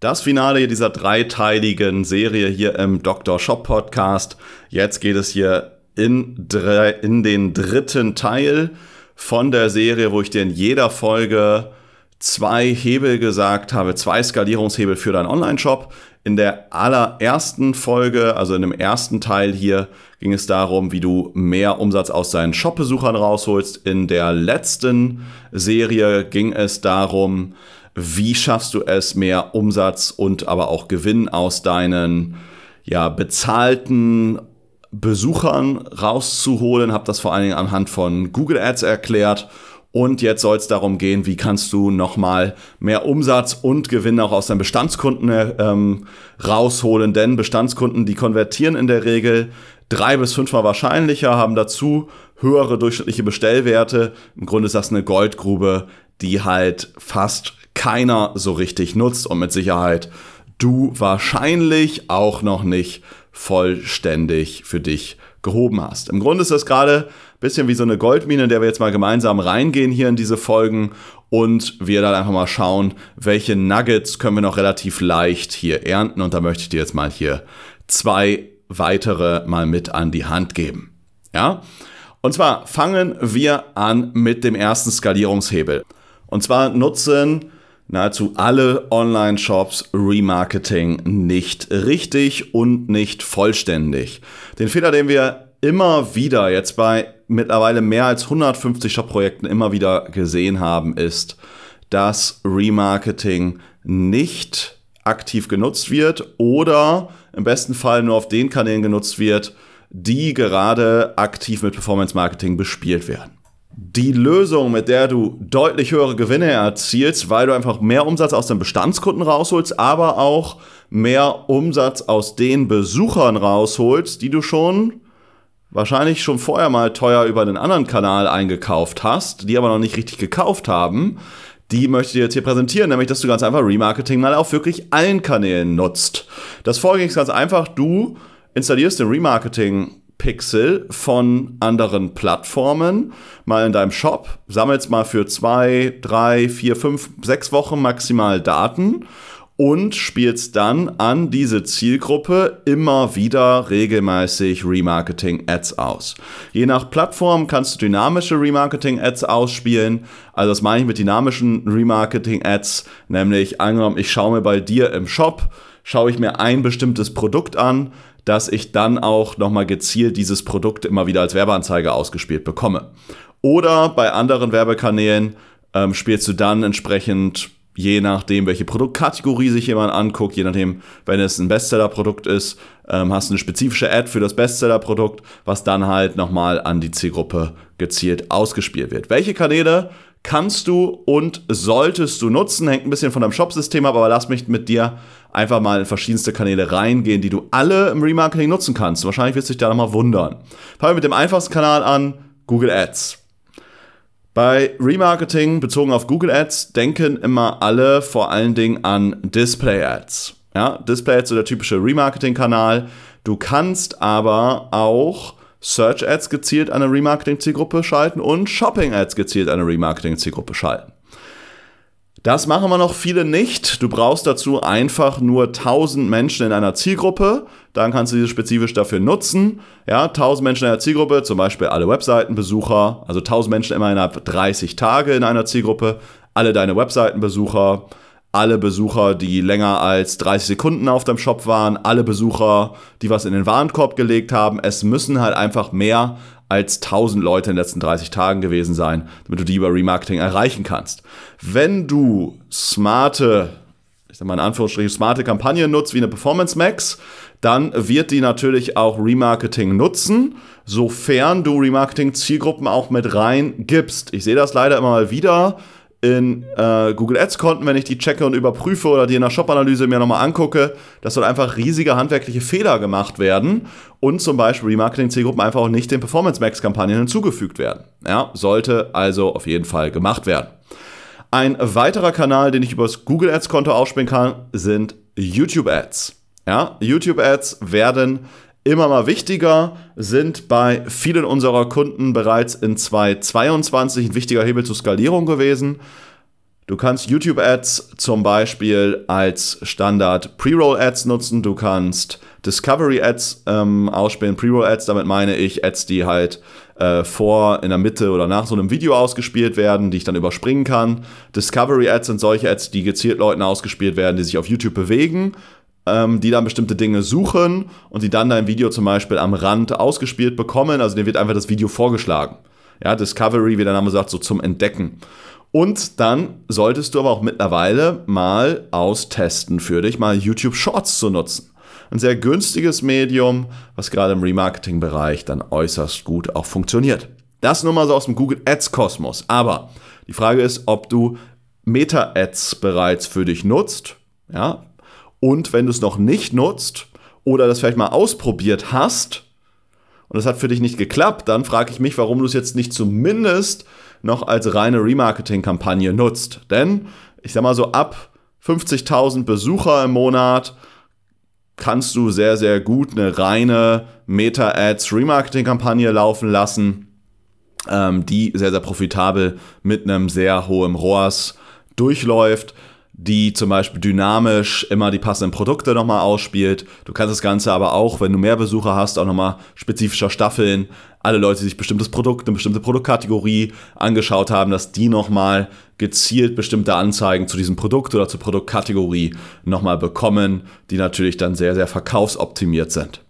Das Finale dieser dreiteiligen Serie hier im Dr. Shop Podcast. Jetzt geht es hier in, in den dritten Teil von der Serie, wo ich dir in jeder Folge zwei Hebel gesagt habe, zwei Skalierungshebel für deinen Online-Shop. In der allerersten Folge, also in dem ersten Teil hier, ging es darum, wie du mehr Umsatz aus deinen Shop-Besuchern rausholst. In der letzten Serie ging es darum, wie schaffst du es, mehr Umsatz und aber auch Gewinn aus deinen ja, bezahlten Besuchern rauszuholen. Habe das vor allen Dingen anhand von Google Ads erklärt und jetzt soll es darum gehen, wie kannst du nochmal mehr Umsatz und Gewinn auch aus deinen Bestandskunden ähm, rausholen. Denn Bestandskunden, die konvertieren in der Regel drei bis fünfmal wahrscheinlicher, haben dazu höhere durchschnittliche Bestellwerte. Im Grunde ist das eine Goldgrube, die halt fast keiner so richtig nutzt und mit Sicherheit du wahrscheinlich auch noch nicht vollständig für dich gehoben hast. Im Grunde ist das gerade ein bisschen wie so eine Goldmine, in der wir jetzt mal gemeinsam reingehen hier in diese Folgen und wir dann einfach mal schauen, welche Nuggets können wir noch relativ leicht hier ernten und da möchte ich dir jetzt mal hier zwei weitere mal mit an die Hand geben. Ja? Und zwar fangen wir an mit dem ersten Skalierungshebel. Und zwar nutzen nahezu alle Online-Shops Remarketing nicht richtig und nicht vollständig. Den Fehler, den wir immer wieder jetzt bei mittlerweile mehr als 150 Shop-Projekten immer wieder gesehen haben, ist, dass Remarketing nicht aktiv genutzt wird oder im besten Fall nur auf den Kanälen genutzt wird, die gerade aktiv mit Performance Marketing bespielt werden die Lösung, mit der du deutlich höhere Gewinne erzielst, weil du einfach mehr Umsatz aus den Bestandskunden rausholst, aber auch mehr Umsatz aus den Besuchern rausholst, die du schon wahrscheinlich schon vorher mal teuer über den anderen Kanal eingekauft hast, die aber noch nicht richtig gekauft haben. Die möchte ich dir jetzt hier präsentieren, nämlich dass du ganz einfach Remarketing mal auf wirklich allen Kanälen nutzt. Das Vorgehen ist ganz einfach, du installierst den Remarketing Pixel von anderen Plattformen mal in deinem Shop, sammelst mal für zwei, drei, vier, fünf, sechs Wochen maximal Daten und spielst dann an diese Zielgruppe immer wieder regelmäßig Remarketing-Ads aus. Je nach Plattform kannst du dynamische Remarketing-Ads ausspielen. Also das meine ich mit dynamischen Remarketing-Ads, nämlich angenommen, ich schaue mir bei dir im Shop, schaue ich mir ein bestimmtes Produkt an, dass ich dann auch nochmal gezielt dieses Produkt immer wieder als Werbeanzeige ausgespielt bekomme. Oder bei anderen Werbekanälen ähm, spielst du dann entsprechend, je nachdem, welche Produktkategorie sich jemand anguckt, je nachdem, wenn es ein Bestseller-Produkt ist, ähm, hast du eine spezifische Ad für das Bestseller-Produkt, was dann halt nochmal an die Zielgruppe gezielt ausgespielt wird. Welche Kanäle kannst du und solltest du nutzen. Hängt ein bisschen von deinem Shop-System ab, aber lass mich mit dir einfach mal in verschiedenste Kanäle reingehen, die du alle im Remarketing nutzen kannst. Wahrscheinlich wirst du dich da nochmal wundern. Fangen wir mit dem einfachsten Kanal an, Google Ads. Bei Remarketing bezogen auf Google Ads denken immer alle vor allen Dingen an Display Ads. Ja, Display Ads ist der typische Remarketing-Kanal. Du kannst aber auch Search Ads gezielt eine Remarketing-Zielgruppe schalten und Shopping Ads gezielt eine Remarketing-Zielgruppe schalten. Das machen wir noch viele nicht. Du brauchst dazu einfach nur 1000 Menschen in einer Zielgruppe. Dann kannst du diese spezifisch dafür nutzen. Ja, 1000 Menschen in einer Zielgruppe, zum Beispiel alle Webseitenbesucher, also 1000 Menschen immer innerhalb 30 Tage in einer Zielgruppe, alle deine Webseitenbesucher, alle Besucher, die länger als 30 Sekunden auf deinem Shop waren, alle Besucher, die was in den Warenkorb gelegt haben. Es müssen halt einfach mehr als 1000 Leute in den letzten 30 Tagen gewesen sein, damit du die über Remarketing erreichen kannst. Wenn du smarte, ich sag mal in Anführungsstrichen, smarte Kampagnen nutzt wie eine Performance Max, dann wird die natürlich auch Remarketing nutzen, sofern du Remarketing Zielgruppen auch mit rein gibst. Ich sehe das leider immer mal wieder in äh, Google Ads-Konten, wenn ich die checke und überprüfe oder die in der Shop-Analyse mir nochmal angucke, dass dort einfach riesige handwerkliche Fehler gemacht werden und zum Beispiel Remarketing-Zielgruppen einfach auch nicht den Performance Max-Kampagnen hinzugefügt werden. Ja, sollte also auf jeden Fall gemacht werden. Ein weiterer Kanal, den ich über das Google Ads-Konto ausspielen kann, sind YouTube Ads. Ja, YouTube Ads werden immer mal wichtiger, sind bei vielen unserer Kunden bereits in 2022 ein wichtiger Hebel zur Skalierung gewesen. Du kannst YouTube Ads zum Beispiel als Standard Pre-Roll Ads nutzen. Du kannst Discovery Ads ähm, ausspielen. Pre-Roll Ads, damit meine ich Ads, die halt äh, vor, in der Mitte oder nach so einem Video ausgespielt werden, die ich dann überspringen kann. Discovery Ads sind solche Ads, die gezielt Leuten ausgespielt werden, die sich auf YouTube bewegen ähm, die dann bestimmte Dinge suchen und die dann dein Video zum Beispiel am Rand ausgespielt bekommen. Also dir wird einfach das Video vorgeschlagen. Ja, Discovery, wie der Name sagt, so zum Entdecken. Und dann solltest du aber auch mittlerweile mal austesten für dich, mal YouTube Shorts zu nutzen. Ein sehr günstiges Medium, was gerade im Remarketing-Bereich dann äußerst gut auch funktioniert. Das nur mal so aus dem Google Ads-Kosmos. Aber die Frage ist, ob du Meta-Ads bereits für dich nutzt. Ja, und wenn du es noch nicht nutzt oder das vielleicht mal ausprobiert hast und es hat für dich nicht geklappt, dann frage ich mich, warum du es jetzt nicht zumindest noch als reine Remarketing-Kampagne nutzt. Denn ich sag mal so, ab 50.000 Besucher im Monat kannst du sehr, sehr gut eine reine Meta-Ads-Remarketing-Kampagne laufen lassen, ähm, die sehr, sehr profitabel mit einem sehr hohen ROAS durchläuft die zum Beispiel dynamisch immer die passenden Produkte nochmal ausspielt. Du kannst das Ganze aber auch, wenn du mehr Besucher hast, auch nochmal spezifischer staffeln. Alle Leute, die sich bestimmtes Produkt, eine bestimmte Produktkategorie angeschaut haben, dass die nochmal gezielt bestimmte Anzeigen zu diesem Produkt oder zur Produktkategorie nochmal bekommen, die natürlich dann sehr, sehr verkaufsoptimiert sind.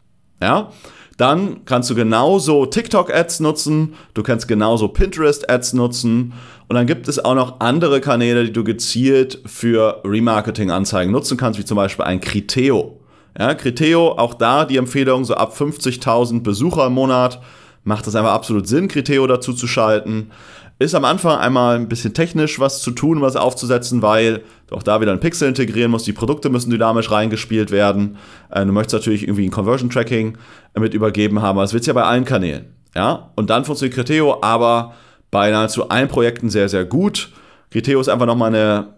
Ja? Dann kannst du genauso TikTok-Ads nutzen, du kannst genauso Pinterest-Ads nutzen und dann gibt es auch noch andere Kanäle, die du gezielt für Remarketing-Anzeigen nutzen kannst, wie zum Beispiel ein Criteo. Ja, Criteo, auch da die Empfehlung, so ab 50.000 Besucher im Monat macht es einfach absolut Sinn, Criteo dazu zu schalten. Ist am Anfang einmal ein bisschen technisch was zu tun, was aufzusetzen, weil du auch da wieder ein Pixel integrieren musst. Die Produkte müssen dynamisch reingespielt werden. Äh, du möchtest natürlich irgendwie ein Conversion Tracking mit übergeben haben. Das willst du ja bei allen Kanälen. Ja? Und dann funktioniert Criteo aber bei nahezu allen Projekten sehr, sehr gut. Criteo ist einfach nochmal eine,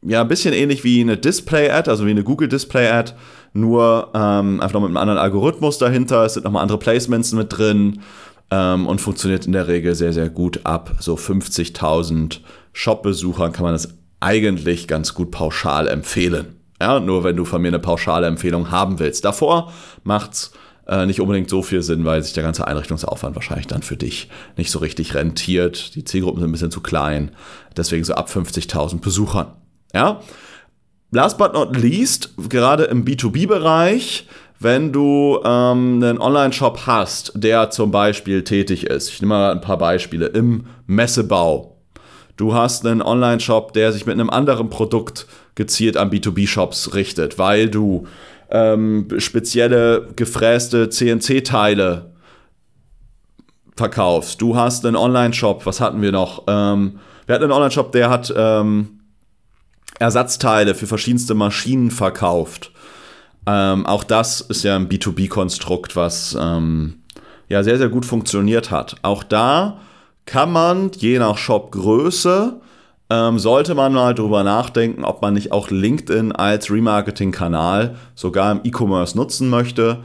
ja, ein bisschen ähnlich wie eine Display-Ad, also wie eine Google Display-Ad, nur ähm, einfach noch mit einem anderen Algorithmus dahinter. Es sind nochmal andere Placements mit drin ähm, und funktioniert in der Regel sehr, sehr gut ab. So 50.000 Shop-Besuchern kann man das eigentlich ganz gut pauschal empfehlen. Ja, nur wenn du von mir eine pauschale Empfehlung haben willst. Davor macht's äh, nicht unbedingt so viel Sinn, weil sich der ganze Einrichtungsaufwand wahrscheinlich dann für dich nicht so richtig rentiert. Die Zielgruppen sind ein bisschen zu klein. Deswegen so ab 50.000 Besuchern. Ja. Last but not least, gerade im B2B-Bereich wenn du ähm, einen Online-Shop hast, der zum Beispiel tätig ist, ich nehme mal ein paar Beispiele, im Messebau. Du hast einen Online-Shop, der sich mit einem anderen Produkt gezielt an B2B-Shops richtet, weil du ähm, spezielle gefräste CNC-Teile verkaufst. Du hast einen Online-Shop, was hatten wir noch? Ähm, wir hatten einen Online-Shop, der hat ähm, Ersatzteile für verschiedenste Maschinen verkauft. Ähm, auch das ist ja ein B2B-Konstrukt, was ähm, ja sehr, sehr gut funktioniert hat. Auch da kann man, je nach Shopgröße, ähm, sollte man mal drüber nachdenken, ob man nicht auch LinkedIn als Remarketing-Kanal sogar im E-Commerce nutzen möchte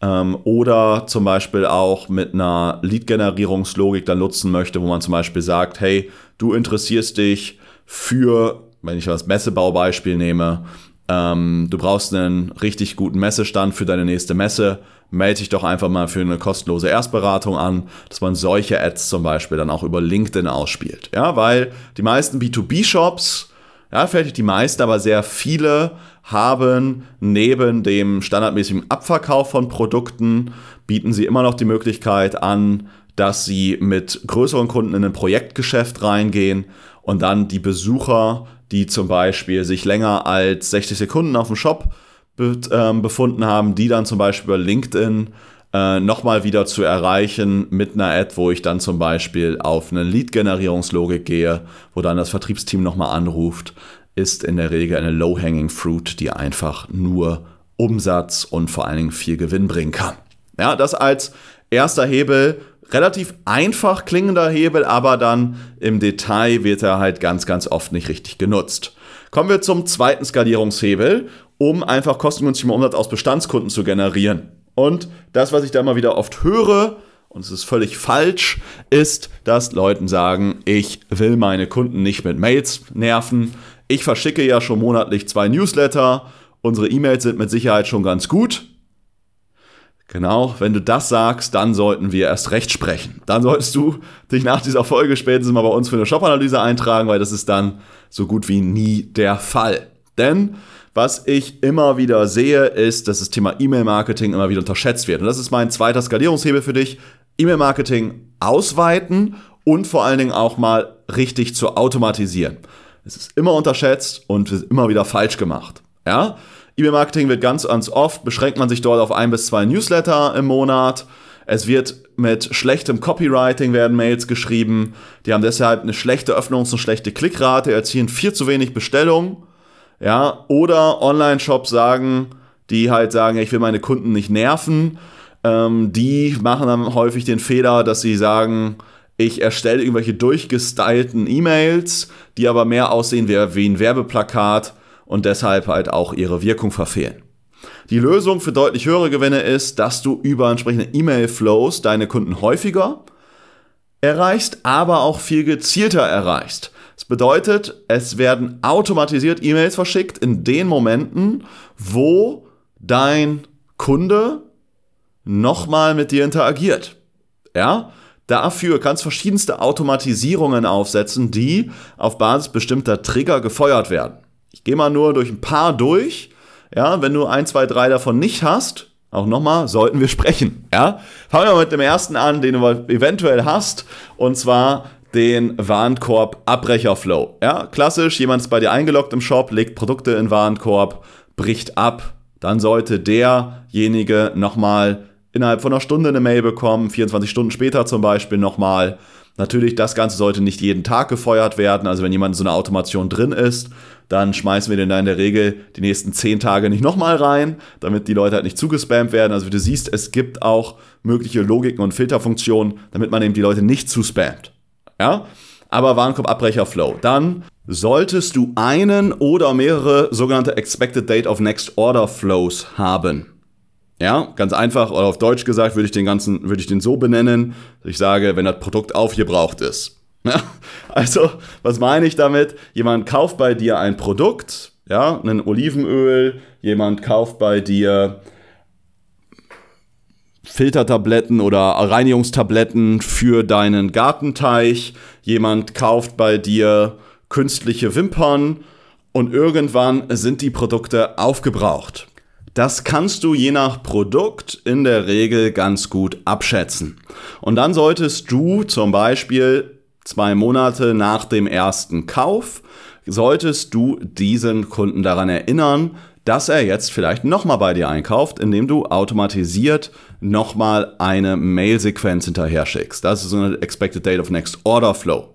ähm, oder zum Beispiel auch mit einer Lead-Generierungslogik dann nutzen möchte, wo man zum Beispiel sagt, hey, du interessierst dich für, wenn ich das Messebaubeispiel nehme, ähm, du brauchst einen richtig guten Messestand für deine nächste Messe. Melde dich doch einfach mal für eine kostenlose Erstberatung an, dass man solche Ads zum Beispiel dann auch über LinkedIn ausspielt. Ja, weil die meisten B2B-Shops, ja, vielleicht die meisten, aber sehr viele haben neben dem standardmäßigen Abverkauf von Produkten, bieten sie immer noch die Möglichkeit an, dass sie mit größeren Kunden in ein Projektgeschäft reingehen und dann die Besucher die zum Beispiel sich länger als 60 Sekunden auf dem Shop ähm, befunden haben, die dann zum Beispiel über LinkedIn äh, nochmal wieder zu erreichen mit einer Ad, wo ich dann zum Beispiel auf eine Lead-Generierungslogik gehe, wo dann das Vertriebsteam nochmal anruft, ist in der Regel eine Low-Hanging Fruit, die einfach nur Umsatz und vor allen Dingen viel Gewinn bringen kann. Ja, das als erster Hebel, relativ einfach klingender Hebel, aber dann im Detail wird er halt ganz, ganz oft nicht richtig genutzt. Kommen wir zum zweiten Skalierungshebel, um einfach kostengünstigen Umsatz aus Bestandskunden zu generieren. Und das, was ich da immer wieder oft höre, und es ist völlig falsch, ist, dass Leuten sagen, ich will meine Kunden nicht mit Mails nerven. Ich verschicke ja schon monatlich zwei Newsletter. Unsere E-Mails sind mit Sicherheit schon ganz gut. Genau, wenn du das sagst, dann sollten wir erst recht sprechen. Dann solltest du dich nach dieser Folge spätestens mal bei uns für eine Shop-Analyse eintragen, weil das ist dann so gut wie nie der Fall. Denn was ich immer wieder sehe, ist, dass das Thema E-Mail-Marketing immer wieder unterschätzt wird. Und das ist mein zweiter Skalierungshebel für dich. E-Mail-Marketing ausweiten und vor allen Dingen auch mal richtig zu automatisieren. Es ist immer unterschätzt und wird immer wieder falsch gemacht. Ja? E-Mail-Marketing wird ganz, ganz oft, beschränkt man sich dort auf ein bis zwei Newsletter im Monat. Es wird mit schlechtem Copywriting werden Mails geschrieben. Die haben deshalb eine schlechte Öffnungs- und schlechte Klickrate, erzielen viel zu wenig Bestellungen ja, oder Online-Shops sagen, die halt sagen, ich will meine Kunden nicht nerven. Ähm, die machen dann häufig den Fehler, dass sie sagen, ich erstelle irgendwelche durchgestylten E-Mails, die aber mehr aussehen wie, wie ein Werbeplakat und deshalb halt auch ihre Wirkung verfehlen. Die Lösung für deutlich höhere Gewinne ist, dass du über entsprechende E-Mail-Flows deine Kunden häufiger erreichst, aber auch viel gezielter erreichst. Das bedeutet, es werden automatisiert E-Mails verschickt in den Momenten, wo dein Kunde nochmal mit dir interagiert. Ja? Dafür kannst du verschiedenste Automatisierungen aufsetzen, die auf Basis bestimmter Trigger gefeuert werden. Ich gehe mal nur durch ein paar durch. Ja, wenn du ein, zwei, drei davon nicht hast, auch nochmal, sollten wir sprechen. Ja? Fangen wir mit dem ersten an, den du eventuell hast. Und zwar den Warenkorb-Abbrecherflow. Ja, klassisch, jemand ist bei dir eingeloggt im Shop, legt Produkte in Warenkorb, bricht ab. Dann sollte derjenige nochmal innerhalb von einer Stunde eine Mail bekommen, 24 Stunden später zum Beispiel nochmal. Natürlich, das Ganze sollte nicht jeden Tag gefeuert werden. Also wenn jemand in so einer Automation drin ist, dann schmeißen wir den da in der Regel die nächsten 10 Tage nicht nochmal rein, damit die Leute halt nicht zugespammt werden. Also wie du siehst, es gibt auch mögliche Logiken und Filterfunktionen, damit man eben die Leute nicht zuspammt. Ja? Aber Warenkorbabbrecher-Flow. Dann solltest du einen oder mehrere sogenannte Expected Date of Next Order Flows haben. Ja, ganz einfach, oder auf Deutsch gesagt, würde ich den ganzen, würde ich den so benennen, dass ich sage, wenn das Produkt aufgebraucht ist. Ja, also, was meine ich damit? Jemand kauft bei dir ein Produkt, ja, ein Olivenöl, jemand kauft bei dir Filtertabletten oder Reinigungstabletten für deinen Gartenteich. Jemand kauft bei dir künstliche Wimpern und irgendwann sind die Produkte aufgebraucht. Das kannst du je nach Produkt in der Regel ganz gut abschätzen. Und dann solltest du zum Beispiel zwei Monate nach dem ersten Kauf, solltest du diesen Kunden daran erinnern, dass er jetzt vielleicht nochmal bei dir einkauft, indem du automatisiert nochmal eine Mail-Sequenz hinterher schickst. Das ist so eine Expected Date of Next Order Flow.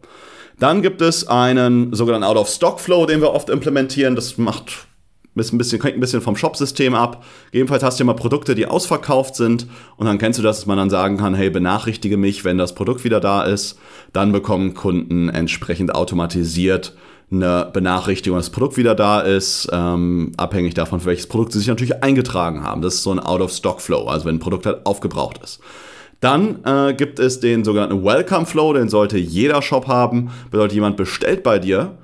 Dann gibt es einen sogenannten Out-of-Stock-Flow, den wir oft implementieren. Das macht ein bisschen, hängt ein bisschen vom Shop-System ab. Jedenfalls hast du immer Produkte, die ausverkauft sind und dann kennst du das, dass man dann sagen kann, hey, benachrichtige mich, wenn das Produkt wieder da ist. Dann bekommen Kunden entsprechend automatisiert eine Benachrichtigung, dass das Produkt wieder da ist, ähm, abhängig davon, für welches Produkt sie sich natürlich eingetragen haben. Das ist so ein Out-of-Stock-Flow, also wenn ein Produkt halt aufgebraucht ist. Dann äh, gibt es den sogenannten Welcome Flow, den sollte jeder Shop haben. Bedeutet, jemand bestellt bei dir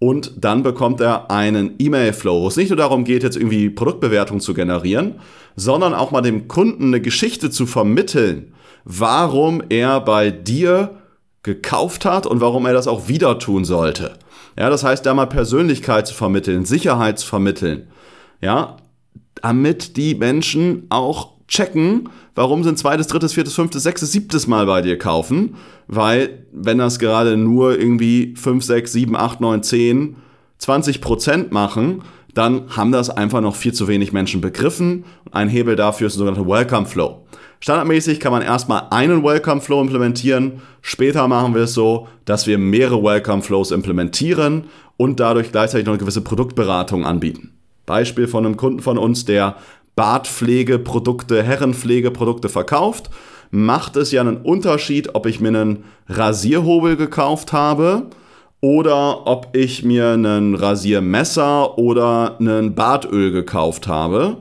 und dann bekommt er einen E-Mail-Flow, wo es nicht nur darum geht, jetzt irgendwie Produktbewertung zu generieren, sondern auch mal dem Kunden eine Geschichte zu vermitteln, warum er bei dir gekauft hat und warum er das auch wieder tun sollte. Ja, das heißt, da mal Persönlichkeit zu vermitteln, Sicherheit zu vermitteln. Ja, damit die Menschen auch checken, warum sie ein zweites, drittes, viertes, fünftes, sechstes, siebtes Mal bei dir kaufen. Weil, wenn das gerade nur irgendwie 5, 6, 7, 8, 9, 10, 20 Prozent machen, dann haben das einfach noch viel zu wenig Menschen begriffen. Ein Hebel dafür ist der sogenannte Welcome Flow. Standardmäßig kann man erstmal einen Welcome Flow implementieren. Später machen wir es so, dass wir mehrere Welcome Flows implementieren und dadurch gleichzeitig noch eine gewisse Produktberatung anbieten. Beispiel von einem Kunden von uns, der Bartpflegeprodukte, Herrenpflegeprodukte verkauft, macht es ja einen Unterschied, ob ich mir einen Rasierhobel gekauft habe oder ob ich mir ein Rasiermesser oder ein Bartöl gekauft habe,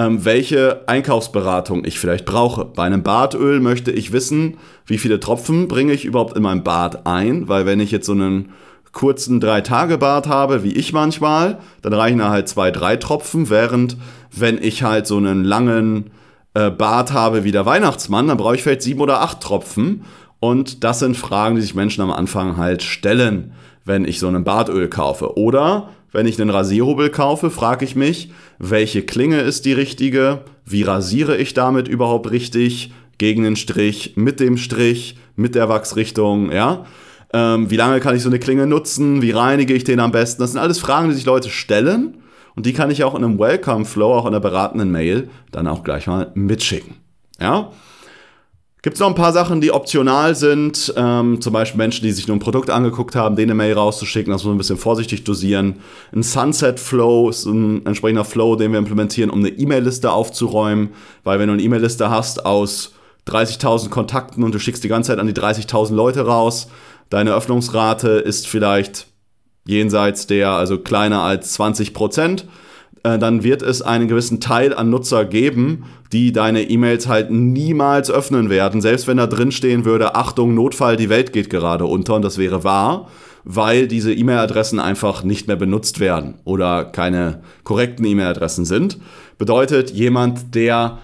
ähm, welche Einkaufsberatung ich vielleicht brauche. Bei einem Bartöl möchte ich wissen, wie viele Tropfen bringe ich überhaupt in mein Bad ein, weil wenn ich jetzt so einen kurzen Drei-Tage-Bart habe, wie ich manchmal, dann reichen da halt zwei, drei Tropfen, während wenn ich halt so einen langen äh, Bart habe wie der Weihnachtsmann, dann brauche ich vielleicht sieben oder acht Tropfen. Und das sind Fragen, die sich Menschen am Anfang halt stellen, wenn ich so einen Bartöl kaufe. Oder wenn ich einen Rasierhobel kaufe, frage ich mich, welche Klinge ist die richtige? Wie rasiere ich damit überhaupt richtig? Gegen den Strich, mit dem Strich, mit der Wachsrichtung, ja? Ähm, wie lange kann ich so eine Klinge nutzen? Wie reinige ich den am besten? Das sind alles Fragen, die sich Leute stellen. Und die kann ich auch in einem Welcome Flow, auch in einer beratenden Mail, dann auch gleich mal mitschicken. Ja? Gibt es noch ein paar Sachen, die optional sind? Ähm, zum Beispiel Menschen, die sich nur ein Produkt angeguckt haben, denen eine Mail rauszuschicken. Das muss man ein bisschen vorsichtig dosieren. Ein Sunset Flow ist ein entsprechender Flow, den wir implementieren, um eine E-Mail-Liste aufzuräumen. Weil wenn du eine E-Mail-Liste hast aus 30.000 Kontakten und du schickst die ganze Zeit an die 30.000 Leute raus, deine Öffnungsrate ist vielleicht jenseits der, also kleiner als 20 Prozent äh, dann wird es einen gewissen Teil an Nutzer geben, die deine E-Mails halt niemals öffnen werden, selbst wenn da drin stehen würde, Achtung, Notfall, die Welt geht gerade unter. Und das wäre wahr, weil diese E-Mail-Adressen einfach nicht mehr benutzt werden oder keine korrekten E-Mail-Adressen sind. Bedeutet, jemand, der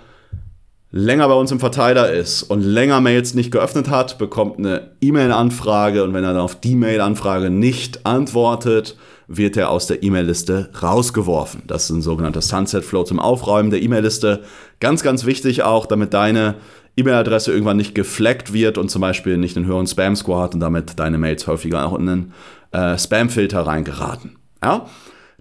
länger bei uns im Verteiler ist und länger Mails nicht geöffnet hat, bekommt eine E-Mail-Anfrage. Und wenn er dann auf die Mail-Anfrage nicht antwortet, wird er aus der E-Mail-Liste rausgeworfen. Das ist ein sogenannter Sunset Flow zum Aufräumen der E-Mail-Liste. Ganz, ganz wichtig auch, damit deine E-Mail-Adresse irgendwann nicht gefleckt wird und zum Beispiel nicht einen höheren Spam-Score hat und damit deine Mails häufiger auch in einen äh, Spam-Filter reingeraten. Ja?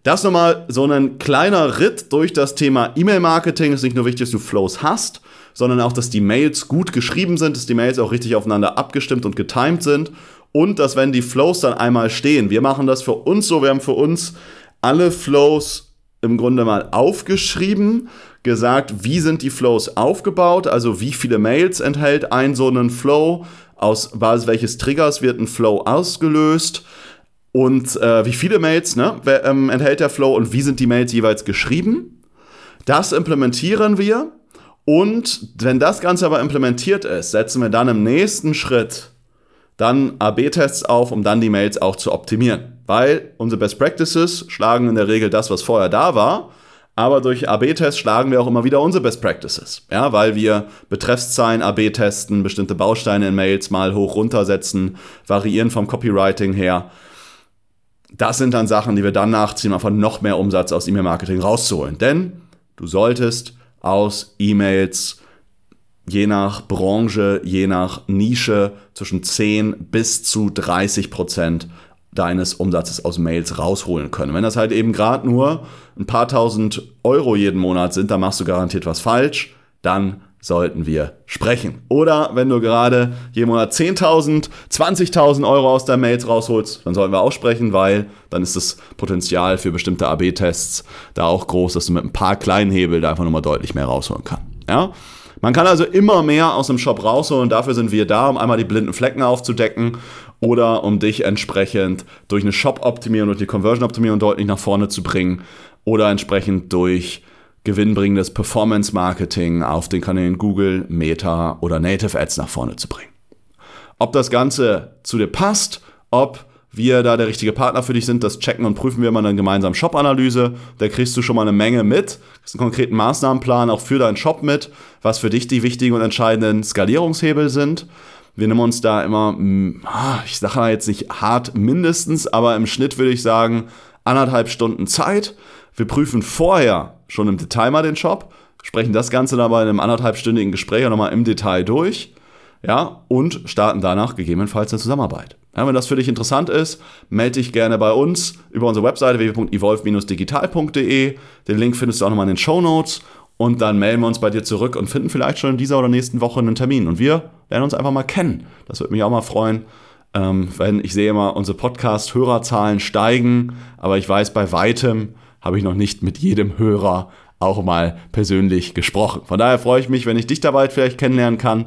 Das nochmal so ein kleiner Ritt durch das Thema E-Mail-Marketing. Es ist nicht nur wichtig, dass du Flows hast, sondern auch, dass die Mails gut geschrieben sind, dass die Mails auch richtig aufeinander abgestimmt und getimed sind und dass wenn die Flows dann einmal stehen, wir machen das für uns so, wir haben für uns alle Flows im Grunde mal aufgeschrieben, gesagt, wie sind die Flows aufgebaut, also wie viele Mails enthält ein so einen Flow, aus Basis welches Triggers wird ein Flow ausgelöst und äh, wie viele Mails ne, ähm, enthält der Flow und wie sind die Mails jeweils geschrieben. Das implementieren wir und wenn das Ganze aber implementiert ist, setzen wir dann im nächsten Schritt dann AB-Tests auf, um dann die Mails auch zu optimieren. Weil unsere Best Practices schlagen in der Regel das, was vorher da war, aber durch AB-Tests schlagen wir auch immer wieder unsere Best Practices. Ja, weil wir Betreffszahlen AB testen, bestimmte Bausteine in Mails mal hoch runtersetzen, variieren vom Copywriting her. Das sind dann Sachen, die wir dann nachziehen, um einfach noch mehr Umsatz aus E-Mail-Marketing rauszuholen. Denn du solltest aus E-Mails je nach Branche, je nach Nische zwischen 10 bis zu 30 Prozent deines Umsatzes aus Mails rausholen können. Wenn das halt eben gerade nur ein paar tausend Euro jeden Monat sind, dann machst du garantiert was falsch. Dann sollten wir sprechen. Oder wenn du gerade jeden Monat 10.000, 20.000 Euro aus deinen Mails rausholst, dann sollten wir auch sprechen, weil dann ist das Potenzial für bestimmte AB-Tests da auch groß, dass du mit ein paar kleinen Hebel da einfach nochmal deutlich mehr rausholen kannst. Ja? Man kann also immer mehr aus dem Shop rausholen. Dafür sind wir da, um einmal die blinden Flecken aufzudecken oder um dich entsprechend durch eine Shop-Optimierung und die Conversion-Optimierung deutlich nach vorne zu bringen oder entsprechend durch gewinnbringendes Performance-Marketing auf den Kanälen Google, Meta oder Native Ads nach vorne zu bringen. Ob das Ganze zu dir passt, ob wir da der richtige Partner für dich sind. Das checken und prüfen wir mal in einer gemeinsamen Shop-Analyse. Da kriegst du schon mal eine Menge mit. Einen konkreten Maßnahmenplan auch für deinen Shop mit, was für dich die wichtigen und entscheidenden Skalierungshebel sind. Wir nehmen uns da immer, hm, ah, ich sage mal jetzt nicht hart mindestens, aber im Schnitt würde ich sagen, anderthalb Stunden Zeit. Wir prüfen vorher schon im Detail mal den Shop, sprechen das Ganze dann bei einem anderthalbstündigen Gespräch nochmal im Detail durch ja, und starten danach gegebenenfalls eine Zusammenarbeit. Ja, wenn das für dich interessant ist, melde dich gerne bei uns über unsere Webseite www.evolve-digital.de. Den Link findest du auch nochmal in den Show Notes. Und dann melden wir uns bei dir zurück und finden vielleicht schon in dieser oder nächsten Woche einen Termin. Und wir lernen uns einfach mal kennen. Das würde mich auch mal freuen, ähm, wenn ich sehe immer, unsere Podcast-Hörerzahlen steigen. Aber ich weiß, bei weitem habe ich noch nicht mit jedem Hörer auch mal persönlich gesprochen. Von daher freue ich mich, wenn ich dich dabei vielleicht kennenlernen kann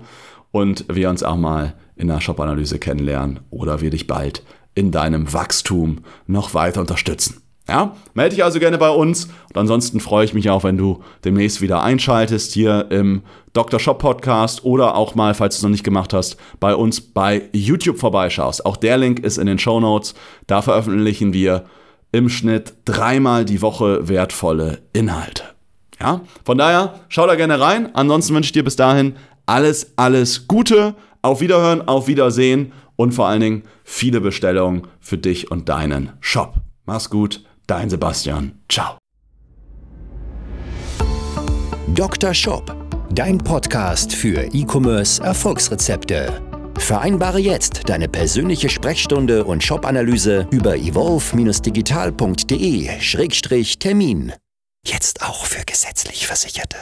und wir uns auch mal in der Shop-Analyse kennenlernen oder wir dich bald in deinem Wachstum noch weiter unterstützen. Ja, melde dich also gerne bei uns und ansonsten freue ich mich auch, wenn du demnächst wieder einschaltest hier im Dr. Shop Podcast oder auch mal, falls du es noch nicht gemacht hast, bei uns bei YouTube vorbeischaust. Auch der Link ist in den Show Notes. Da veröffentlichen wir im Schnitt dreimal die Woche wertvolle Inhalte. Ja, von daher schau da gerne rein. Ansonsten wünsche ich dir bis dahin alles, alles Gute. Auf Wiederhören, auf Wiedersehen und vor allen Dingen viele Bestellungen für dich und deinen Shop. Mach's gut, dein Sebastian. Ciao. Dr. Shop, dein Podcast für E-Commerce Erfolgsrezepte. Vereinbare jetzt deine persönliche Sprechstunde und Shop-Analyse über evolve-digital.de-termin. Jetzt auch für gesetzlich Versicherte.